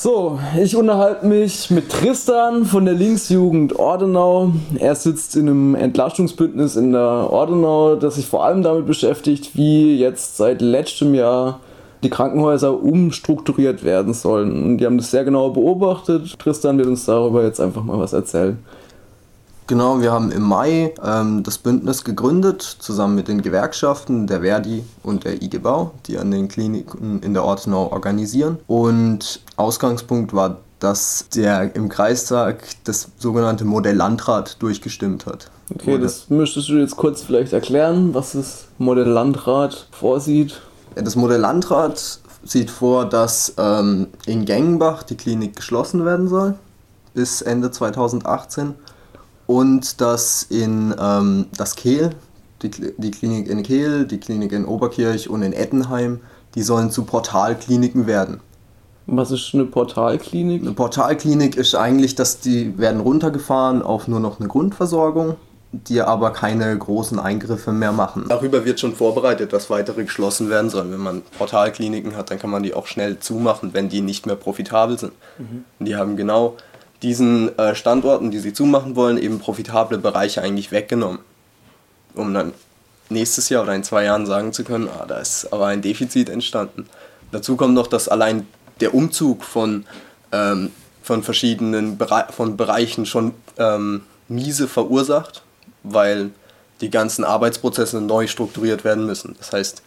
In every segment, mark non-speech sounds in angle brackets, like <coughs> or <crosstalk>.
So, ich unterhalte mich mit Tristan von der Linksjugend Ordenau. Er sitzt in einem Entlastungsbündnis in der Ordenau, das sich vor allem damit beschäftigt, wie jetzt seit letztem Jahr die Krankenhäuser umstrukturiert werden sollen. Und die haben das sehr genau beobachtet. Tristan wird uns darüber jetzt einfach mal was erzählen. Genau, wir haben im Mai ähm, das Bündnis gegründet, zusammen mit den Gewerkschaften der Verdi und der IG Bau, die an den Kliniken in der Ortenau organisieren. Und Ausgangspunkt war, dass der im Kreistag das sogenannte Modell Landrat durchgestimmt hat. Okay, Oder das müsstest du jetzt kurz vielleicht erklären, was das Modell Landrat vorsieht. Das Modell Landrat sieht vor, dass ähm, in Gengenbach die Klinik geschlossen werden soll bis Ende 2018 und dass in ähm, das Kehl, die, die Klinik in Kehl, die Klinik in Oberkirch und in Ettenheim, die sollen zu Portalkliniken werden. Was ist eine Portalklinik? Eine Portalklinik ist eigentlich, dass die werden runtergefahren auf nur noch eine Grundversorgung, die aber keine großen Eingriffe mehr machen. Darüber wird schon vorbereitet, dass weitere geschlossen werden sollen. Wenn man Portalkliniken hat, dann kann man die auch schnell zumachen, wenn die nicht mehr profitabel sind. Mhm. Die haben genau diesen äh, Standorten, die sie zumachen wollen, eben profitable Bereiche eigentlich weggenommen. Um dann nächstes Jahr oder in zwei Jahren sagen zu können, ah, da ist aber ein Defizit entstanden. Dazu kommt noch, dass allein der Umzug von, ähm, von verschiedenen Bere von Bereichen schon ähm, miese verursacht, weil die ganzen Arbeitsprozesse neu strukturiert werden müssen. Das heißt,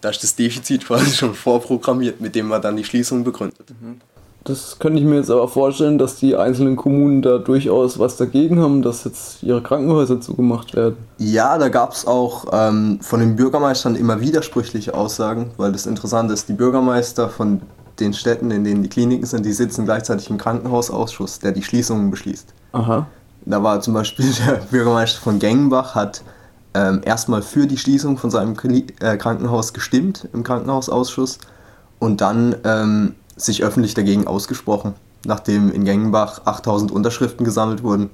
da ist das Defizit <laughs> quasi schon vorprogrammiert, mit dem man dann die Schließung begründet. Mhm. Das könnte ich mir jetzt aber vorstellen, dass die einzelnen Kommunen da durchaus was dagegen haben, dass jetzt ihre Krankenhäuser zugemacht werden. Ja, da gab es auch ähm, von den Bürgermeistern immer widersprüchliche Aussagen, weil das Interessante ist, die Bürgermeister von den Städten, in denen die Kliniken sind, die sitzen gleichzeitig im Krankenhausausschuss, der die Schließungen beschließt. Aha. Da war zum Beispiel <laughs> der Bürgermeister von Gengenbach, hat ähm, erstmal für die Schließung von seinem äh, Krankenhaus gestimmt im Krankenhausausschuss und dann ähm, sich öffentlich dagegen ausgesprochen, nachdem in Gengenbach 8000 Unterschriften gesammelt wurden.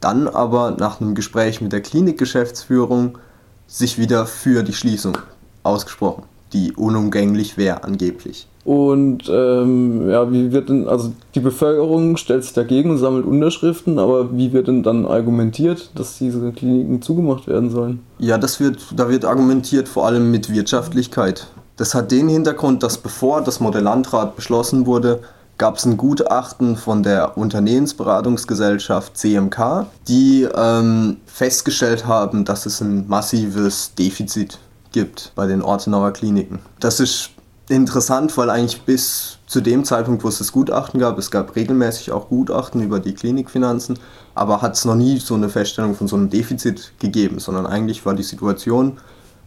Dann aber nach einem Gespräch mit der Klinikgeschäftsführung sich wieder für die Schließung ausgesprochen, die unumgänglich wäre angeblich. Und ähm, ja, wie wird denn, also die Bevölkerung stellt sich dagegen und sammelt Unterschriften, aber wie wird denn dann argumentiert, dass diese Kliniken zugemacht werden sollen? Ja, das wird, da wird argumentiert vor allem mit Wirtschaftlichkeit. Das hat den Hintergrund, dass bevor das Modellandrat beschlossen wurde, gab es ein Gutachten von der Unternehmensberatungsgesellschaft CMK, die ähm, festgestellt haben, dass es ein massives Defizit gibt bei den Ortenauer Kliniken. Das ist interessant, weil eigentlich bis zu dem Zeitpunkt, wo es das Gutachten gab, es gab regelmäßig auch Gutachten über die Klinikfinanzen, aber hat es noch nie so eine Feststellung von so einem Defizit gegeben, sondern eigentlich war die Situation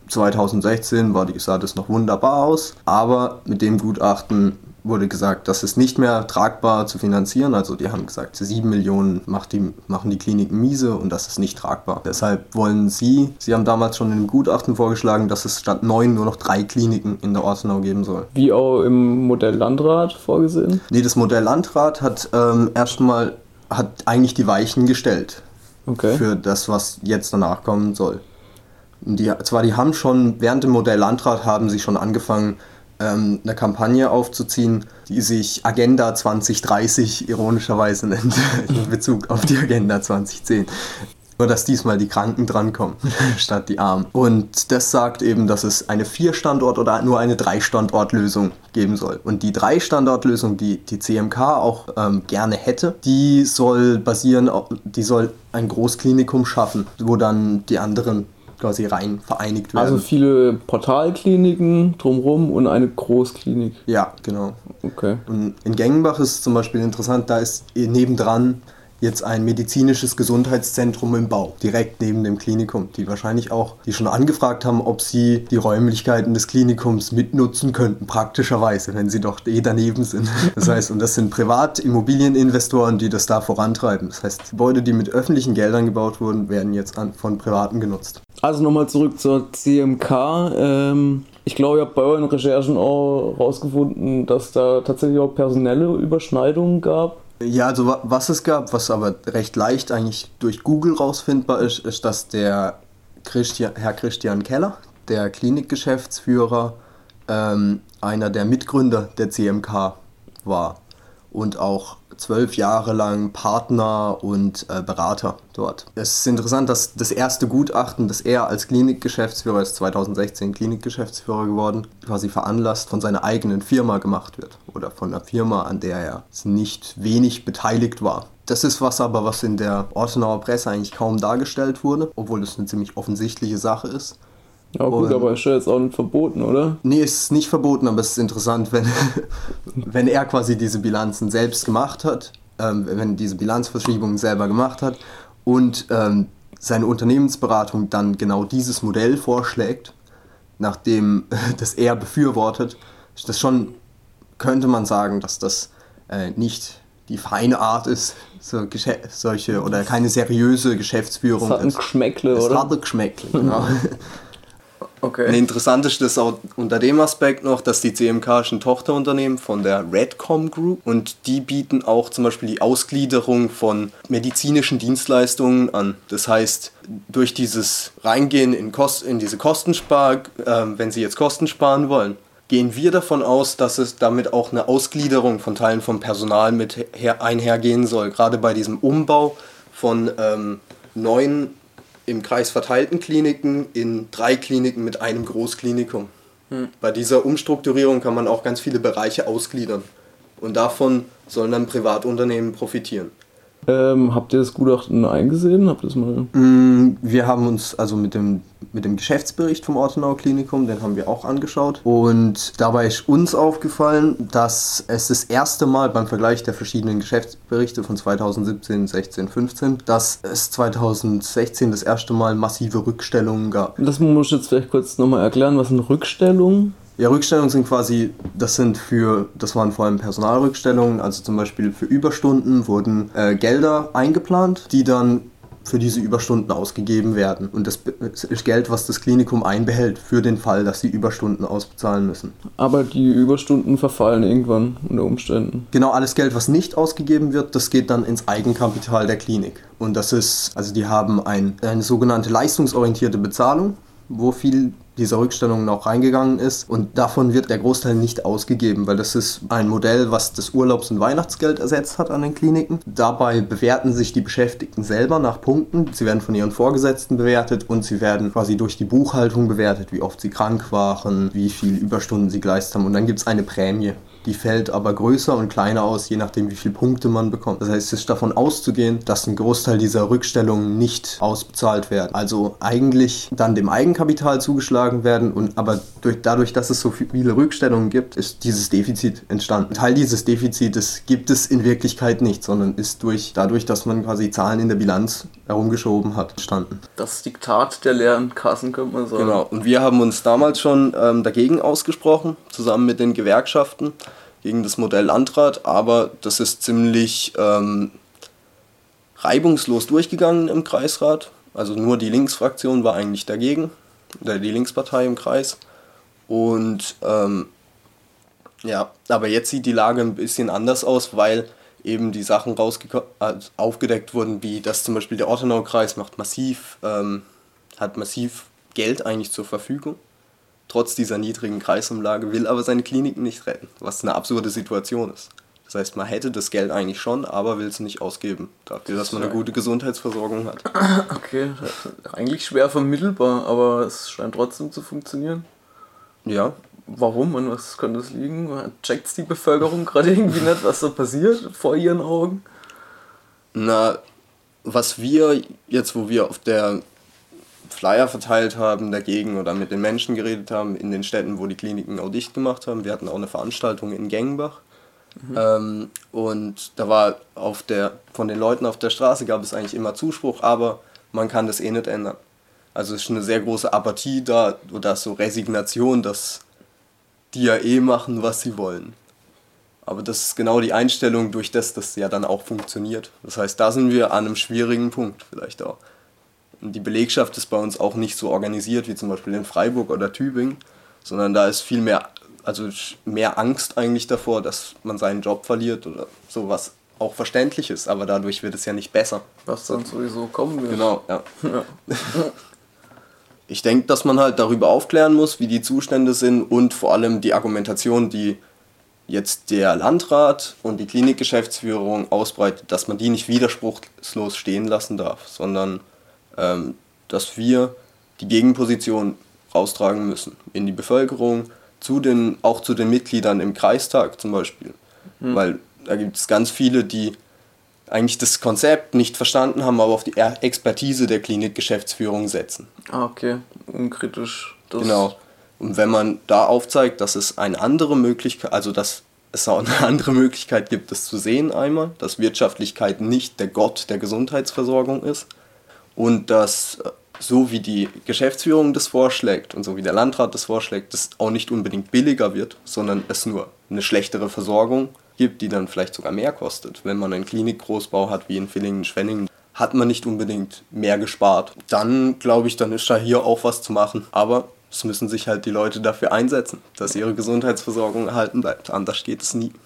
2016 war die, sah das noch wunderbar aus, aber mit dem Gutachten wurde gesagt, das ist nicht mehr tragbar zu finanzieren. Also die haben gesagt, 7 Millionen macht die, machen die Kliniken miese und das ist nicht tragbar. Deshalb wollen sie, sie haben damals schon in dem Gutachten vorgeschlagen, dass es statt neun nur noch drei Kliniken in der Ortenau geben soll. Wie auch im Modell Landrat vorgesehen? Nee, das Modell Landrat hat ähm, erstmal hat eigentlich die Weichen gestellt. Okay. Für das, was jetzt danach kommen soll. Die, zwar die haben schon während dem Modell Landrat haben sie schon angefangen, ähm, eine Kampagne aufzuziehen, die sich Agenda 2030 ironischerweise nennt, <laughs> in Bezug auf die Agenda 2010. Nur dass diesmal die Kranken drankommen, <laughs> statt die Armen. Und das sagt eben, dass es eine Vier-Standort- oder nur eine Drei-Standort-Lösung geben soll. Und die Drei-Standort-Lösung, die die CMK auch ähm, gerne hätte, die soll basieren, die soll ein Großklinikum schaffen, wo dann die anderen quasi rein vereinigt werden. Also viele Portalkliniken drumherum und eine Großklinik. Ja, genau. Okay. Und in Gengenbach ist zum Beispiel interessant, da ist nebendran jetzt ein medizinisches Gesundheitszentrum im Bau, direkt neben dem Klinikum, die wahrscheinlich auch, die schon angefragt haben, ob sie die Räumlichkeiten des Klinikums mitnutzen könnten, praktischerweise, wenn sie doch eh daneben sind. <laughs> Das heißt, und das sind Privatimmobilieninvestoren, die das da vorantreiben. Das heißt, Gebäude, die mit öffentlichen Geldern gebaut wurden, werden jetzt an, von Privaten genutzt. Also nochmal zurück zur CMK. Ähm, ich glaube, ihr habt bei euren Recherchen auch herausgefunden, dass da tatsächlich auch personelle Überschneidungen gab. Ja, also was es gab, was aber recht leicht eigentlich durch Google rausfindbar ist, ist, dass der Christian, Herr Christian Keller, der Klinikgeschäftsführer, ähm, einer der Mitgründer der CMK war. und auch zwölf Jahre lang Partner und äh, Berater dort. Es ist interessant, dass das erste Gutachten, das er als Klinikgeschäftsführer, ist 2016 Klinikgeschäftsführer geworden, quasi veranlasst von seiner eigenen Firma gemacht wird oder von einer Firma, an der er nicht wenig beteiligt war. Das ist was aber, was in der Ortenauer Presse eigentlich kaum dargestellt wurde, obwohl das eine ziemlich offensichtliche Sache ist. Ja gut, und, aber ist ja jetzt auch nicht verboten, oder? Nee, es ist nicht verboten, aber es ist interessant, wenn, <laughs> wenn er quasi diese Bilanzen selbst gemacht hat, ähm, wenn diese Bilanzverschiebungen selber gemacht hat und ähm, seine Unternehmensberatung dann genau dieses Modell vorschlägt, nachdem <laughs> das er befürwortet, das schon, könnte man sagen, dass das äh, nicht die feine Art ist, so solche oder keine seriöse Geschäftsführung. Es hat ein Geschmäckle, oder? Es hat ein Geschmäckle, genau. <laughs> Okay. interessant ist das auch unter dem Aspekt noch, dass die CMK ist ein Tochterunternehmen von der Redcom Group und die bieten auch zum Beispiel die Ausgliederung von medizinischen Dienstleistungen an. Das heißt, durch dieses Reingehen in, Kost, in diese Kostenspar, äh, wenn sie jetzt Kosten sparen wollen, gehen wir davon aus, dass es damit auch eine Ausgliederung von Teilen vom Personal mit einhergehen soll. Gerade bei diesem Umbau von ähm, neuen im Kreis verteilten Kliniken in drei Kliniken mit einem Großklinikum. Hm. Bei dieser Umstrukturierung kann man auch ganz viele Bereiche ausgliedern. Und davon sollen dann Privatunternehmen profitieren. Ähm, habt ihr das Gutachten eingesehen? Habt ihr das mal? Mm, wir haben uns also mit dem, mit dem Geschäftsbericht vom Ortenau Klinikum, den haben wir auch angeschaut. Und dabei ist uns aufgefallen, dass es das erste Mal beim Vergleich der verschiedenen Geschäftsberichte von 2017, 16, 15, dass es 2016 das erste Mal massive Rückstellungen gab. Das muss ich jetzt vielleicht kurz nochmal erklären, was sind Rückstellungen? Ja, Rückstellungen sind quasi, das sind für, das waren vor allem Personalrückstellungen, also zum Beispiel für Überstunden wurden äh, Gelder eingeplant, die dann für diese Überstunden ausgegeben werden. Und das ist Geld, was das Klinikum einbehält für den Fall, dass sie Überstunden ausbezahlen müssen. Aber die Überstunden verfallen irgendwann unter Umständen. Genau, alles Geld, was nicht ausgegeben wird, das geht dann ins Eigenkapital der Klinik. Und das ist, also die haben ein, eine sogenannte leistungsorientierte Bezahlung, wo viel dieser Rückstellungen auch reingegangen ist. Und davon wird der Großteil nicht ausgegeben, weil das ist ein Modell, was das Urlaubs- und Weihnachtsgeld ersetzt hat an den Kliniken. Dabei bewerten sich die Beschäftigten selber nach Punkten. Sie werden von ihren Vorgesetzten bewertet und sie werden quasi durch die Buchhaltung bewertet, wie oft sie krank waren, wie viel Überstunden sie geleistet haben. Und dann gibt es eine Prämie. Die fällt aber größer und kleiner aus, je nachdem, wie viele Punkte man bekommt. Das heißt, es ist davon auszugehen, dass ein Großteil dieser Rückstellungen nicht ausbezahlt werden. Also eigentlich dann dem Eigenkapital zugeschlagen werden und aber durch, dadurch, dass es so viele Rückstellungen gibt, ist dieses Defizit entstanden. Teil dieses Defizites gibt es in Wirklichkeit nicht, sondern ist durch, dadurch, dass man quasi Zahlen in der Bilanz herumgeschoben hat, entstanden. Das Diktat der leeren Kassen, könnte man sagen. Genau, und wir haben uns damals schon ähm, dagegen ausgesprochen, zusammen mit den Gewerkschaften gegen das Modell Landrat, aber das ist ziemlich ähm, reibungslos durchgegangen im Kreisrat. Also nur die Linksfraktion war eigentlich dagegen, oder die Linkspartei im Kreis. Und ähm, ja, aber jetzt sieht die Lage ein bisschen anders aus, weil eben die Sachen also aufgedeckt wurden, wie dass zum Beispiel der Ortenau-Kreis macht massiv, ähm, hat massiv Geld eigentlich zur Verfügung trotz dieser niedrigen Kreisumlage, will aber seine Kliniken nicht retten, was eine absurde Situation ist. Das heißt, man hätte das Geld eigentlich schon, aber will es nicht ausgeben, dafür, dass man eine gute Gesundheitsversorgung hat. <coughs> Okay, eigentlich schwer vermittelbar, aber es scheint trotzdem zu funktionieren. Ja. Warum und was könnte es liegen? Checkt es die Bevölkerung gerade irgendwie nicht, was so passiert vor ihren Augen? Na, was wir jetzt, wo wir auf der Flyer verteilt haben dagegen oder mit den Menschen geredet haben in den Städten, wo die Kliniken auch dicht gemacht haben. Wir hatten auch eine Veranstaltung in Gengenbach. Mhm. Ähm, und da war auf der, von den Leuten auf der Straße gab es eigentlich immer Zuspruch, aber man kann das eh nicht ändern. Also es ist eine sehr große Apathie da oder so Resignation, dass die ja eh machen, was sie wollen. Aber das ist genau die Einstellung, durch das das ja dann auch funktioniert. Das heißt, da sind wir an einem schwierigen Punkt vielleicht auch. Die Belegschaft ist bei uns auch nicht so organisiert wie zum Beispiel in Freiburg oder Tübingen, sondern da ist viel mehr, also mehr Angst eigentlich davor, dass man seinen Job verliert oder sowas auch verständlich ist, aber dadurch wird es ja nicht besser. Was dann sowieso kommen wird. Genau, ja. <laughs> ja. Ich denke, dass man halt darüber aufklären muss, wie die Zustände sind und vor allem die Argumentation, die jetzt der Landrat und die Klinikgeschäftsführung ausbreitet, dass man die nicht widerspruchslos stehen lassen darf, sondern ähm, dass wir die Gegenposition raustragen müssen in die Bevölkerung, zu den, auch zu den Mitgliedern im Kreistag zum Beispiel. Mhm. Weil da gibt es ganz viele, die eigentlich das Konzept nicht verstanden haben, aber auf die Expertise der Klinikgeschäftsführung setzen. Ah, okay. Unkritisch. Das genau. Und wenn man da aufzeigt, dass es eine andere Möglichkeit, also dass es auch eine <laughs> andere Möglichkeit gibt, das zu sehen einmal, dass Wirtschaftlichkeit nicht der Gott der Gesundheitsversorgung ist und dass äh, so wie die Geschäftsführung das vorschlägt und so wie der Landrat das vorschlägt, das auch nicht unbedingt billiger wird, sondern es nur eine schlechtere Versorgung gibt, die dann vielleicht sogar mehr kostet. Wenn man einen Klinikgroßbau hat wie in Villingen-Schwenningen, hat man nicht unbedingt mehr gespart. Dann glaube ich, dann ist da hier auch was zu machen. Aber es müssen sich halt die Leute dafür einsetzen, dass ihre Gesundheitsversorgung erhalten bleibt. Anders geht es nie.